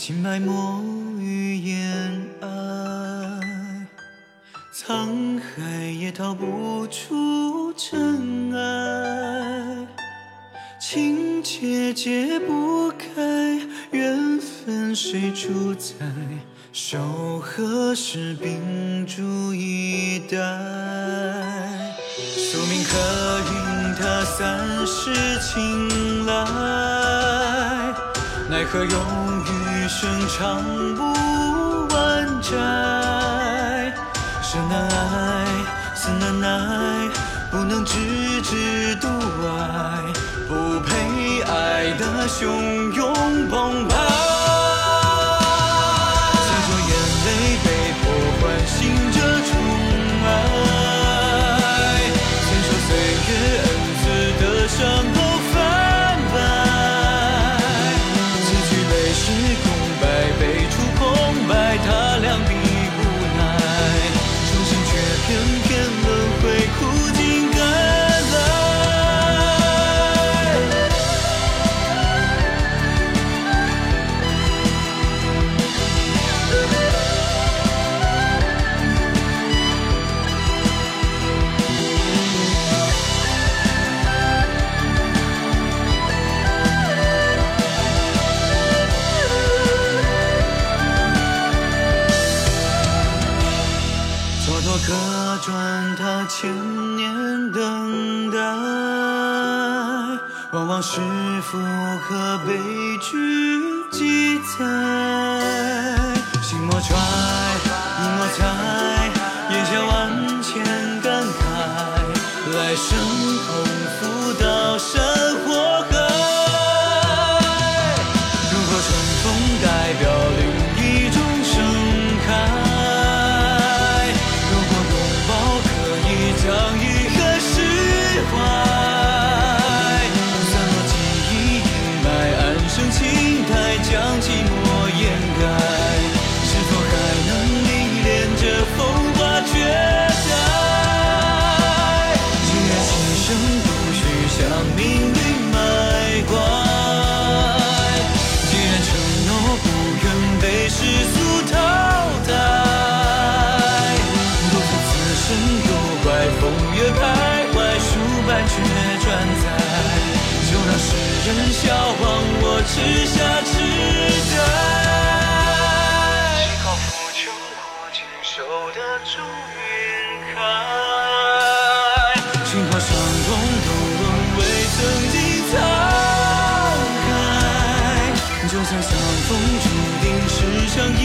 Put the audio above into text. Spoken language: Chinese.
情埋没于烟霭，沧海也逃不出尘埃。情节解不开，缘分谁主宰？守何时，屏住以待？宿命可允他三世情来？奈何用？生长不完债。生难爱，死难耐，不能置之度外，不配爱的汹涌澎湃。生蹉跎可转，他千年等待，往往是福和悲剧记载。心莫揣，意莫猜，咽下万千感慨，来生后此生有怪，风月徘徊，数百却转载，就让世人笑忘我痴下痴呆。幸好浮沉过经受得住云开。情话伤痛都沦为曾经沧海，就算相逢注定是场意